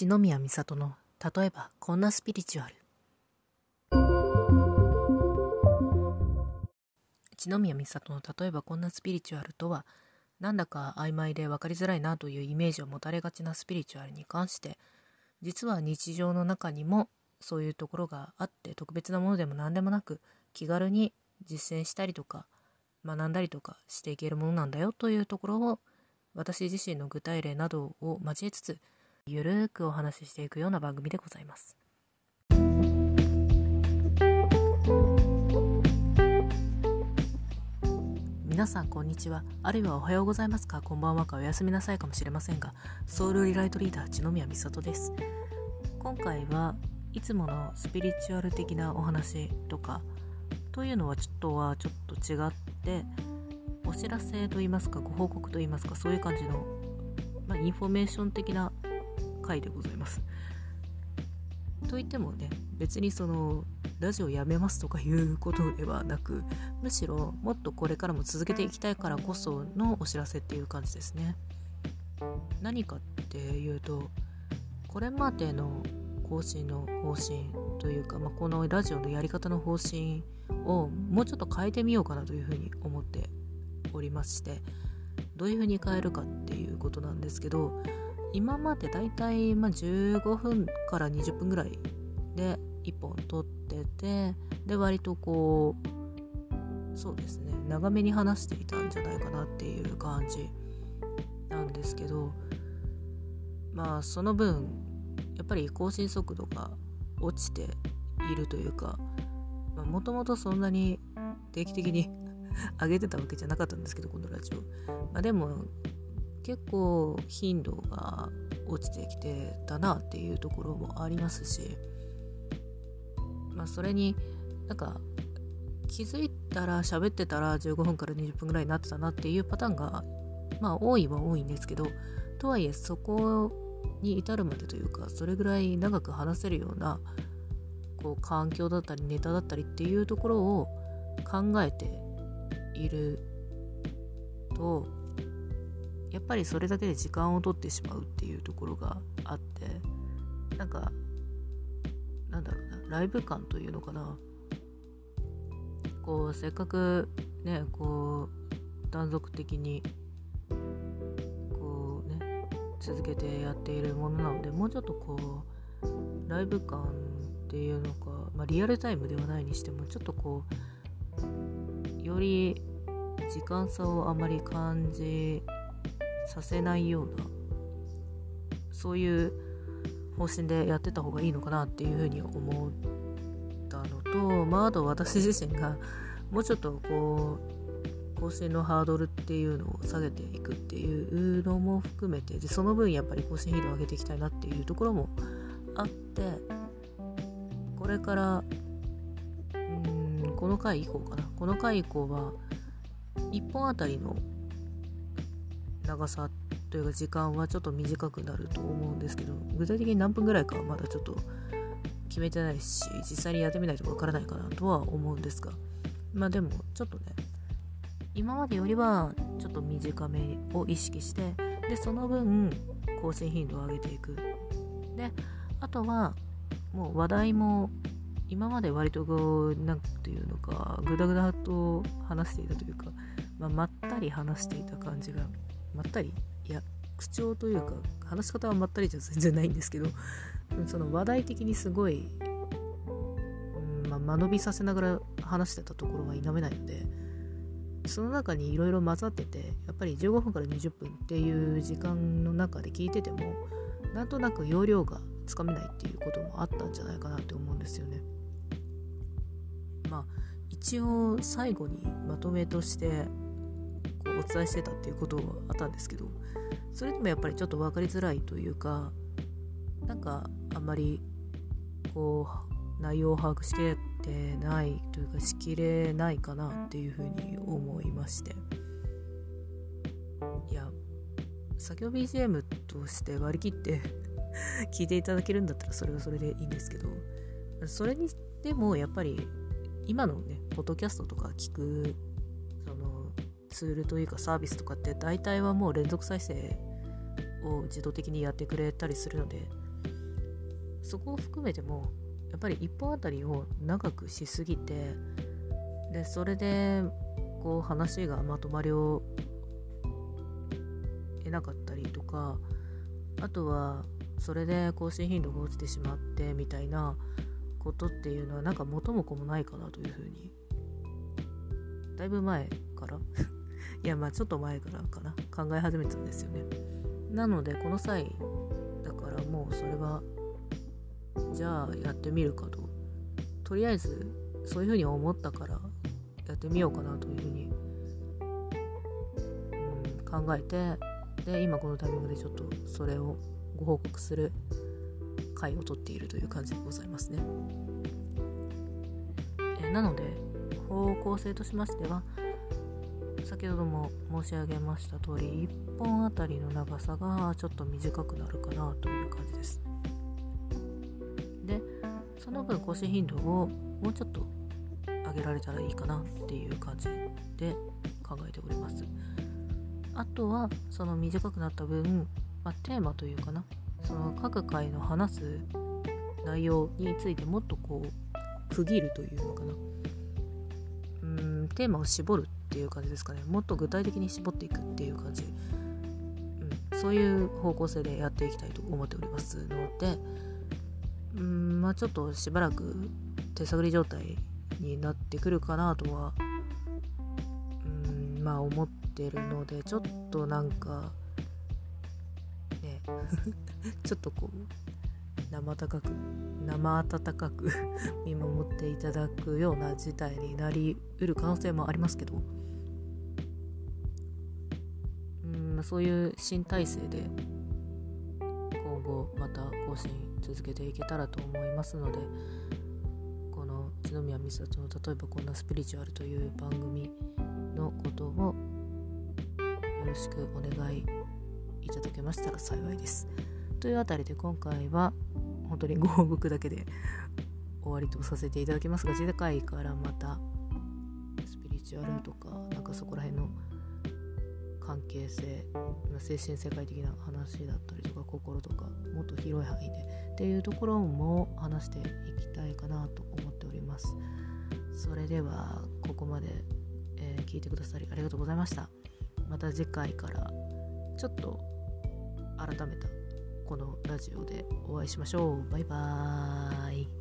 一宮美里の例えばこんなスピリチュアル。一宮美里の例えばこんなスピリチュアルとはなんだか曖昧で分かりづらいなというイメージを持たれがちなスピリチュアルに関して実は日常の中にもそういうところがあって特別なものでも何でもなく気軽に実践したりとか学んだりとかしていけるものなんだよというところを私自身の具体例などを交えつつゆるーくお話ししていくような番組でございます。皆さんこんにちは。あるいはおはようございますか。こんばんはか。おやすみなさいかもしれませんがソウルリライトリーダー篠宮美里です。今回はいつものスピリチュアル的なお話とかというのはちょっとはちょっと違ってお知らせと言いますかご報告と言いますかそういう感じの、まあ、インフォメーション的な回でございます。といってもね別にそのラジオやめますとかいうことではなくむしろもっとこれからも続けていきたいからこそのお知らせっていう感じですね。何かっていうとこれまでの更新の方針というか、まあ、このラジオのやり方の方針をもうちょっと変えてみようかなというふうに思っておりましてどういうふうに変えるかっていうことなんですけど今までだいたい15分から20分ぐらいで1本撮っててで割とこうそうですね長めに話していたんじゃないかなっていう感じなんですけどまあその分やっぱり更新速度が落ちているというかもともとそんなに定期的に 上げてたわけじゃなかったんですけどこのラジオ、まあ、でも結構頻度が落ちてきてたなっていうところもありますしまあそれになんか気づいたら喋ってたら15分から20分ぐらいになってたなっていうパターンがまあ多いは多いんですけどとはいえそこに至るまでというかそれぐらい長く話せるようなこう環境だったりネタだったりっていうところを考えているとやっぱりそれだけで時間を取ってしまうっていうところがあってなんかなんだろうなライブ感というのかな。こうせっかくねこう断続的にこうね続けてやっているものなのでもうちょっとこうライブ感っていうのか、まあ、リアルタイムではないにしてもちょっとこうより時間差をあまり感じさせないようなそういう方針でやってた方がいいのかなっていうふうに思ったのと、まあ、あと私自身がもうちょっとこう更新のハードルっていうのを下げていくっていうのも含めてでその分やっぱり更新頻度を上げていきたいなっていうところもあってこれからうんこの回以降かな。この回以降は1本あたりの長さというか時間はちょっと短くなると思うんですけど具体的に何分ぐらいかはまだちょっと決めてないし実際にやってみないとわからないかなとは思うんですがまあでもちょっとね今までよりはちょっと短めを意識してでその分更新頻度を上げていく。であとはもう話題も今まで割とこう何ていうのかグダグダと話していたというか、まあ、まったり話していた感じがまったりいや口調というか話し方はまったりじゃ全然ないんですけどその話題的にすごい、うんまあ、間延びさせながら話してたところは否めないのでその中にいろいろ混ざっててやっぱり15分から20分っていう時間の中で聞いててもなんとなく容量がつかめないっていうこともあったんじゃないかなって思うんですよね。まあ一応最後にまとめとしてお伝えしてたっていうことはあったんですけどそれでもやっぱりちょっと分かりづらいというかなんかあんまりこう内容を把握しきれてないというかしきれないかなっていうふうに思いまして。いや作業 BGM として割り切って 聞いていただけるんだったらそれはそれでいいんですけどそれにしてもやっぱり今のねポッドキャストとか聞くツールというかサービスとかって大体はもう連続再生を自動的にやってくれたりするのでそこを含めてもやっぱり1本あたりを長くしすぎてでそれでこう話がまとまりを得なかったりとかあとはそれで更新頻度が落ちてしまってみたいなことっていうのはなんか元も子もないかなというふうに。だいぶ前から。いやまあちょっと前からかな。考え始めたんですよね。なのでこの際だからもうそれはじゃあやってみるかと。とりあえずそういうふうに思ったからやってみようかなというふうに、うん、考えてで今このタイミングでちょっとそれをご報告する回をとっているという感じでございますね。えなので方向性としましては先ほども申し上げました通り1本あたりの長さがちょっと短くなるかなという感じです。でその分更新頻度をもうちょっと上げられたらいいかなっていう感じで考えております。あとはその短くなった分、まあ、テーマというかなその各回の話す内容についてもっとこう区切るというのかなうんテーマを絞るっていう感じですかね。もっと具体的に絞っていくっていう感じ、うん、そういう方向性でやっていきたいと思っておりますので。うんまあちょっとしばらく手探り状態になってくるかなとはうんまあ思ってるのでちょっとなんかね。ちょっとこう生温かく生温かく見守っていただくような事態になりうる可能性もありますけどうんそういう新体制で今後また更新続けていけたらと思いますのでこの篠宮美里の例えばこんなスピリチュアルという番組のことをよろしくお願いいただけましたら幸いです。というあたりで今回は本当にご報告だけで終わりとさせていただきますが次回からまたスピリチュアルとかなんかそこら辺の関係性精神世界的な話だったりとか心とかもっと広い範囲でっていうところも話していきたいかなと思っております。それではここまで、えー、聞いてくださりありがとうございました。また次回から。ちょっと改めたこのラジオでお会いしましょう。バイバーイ。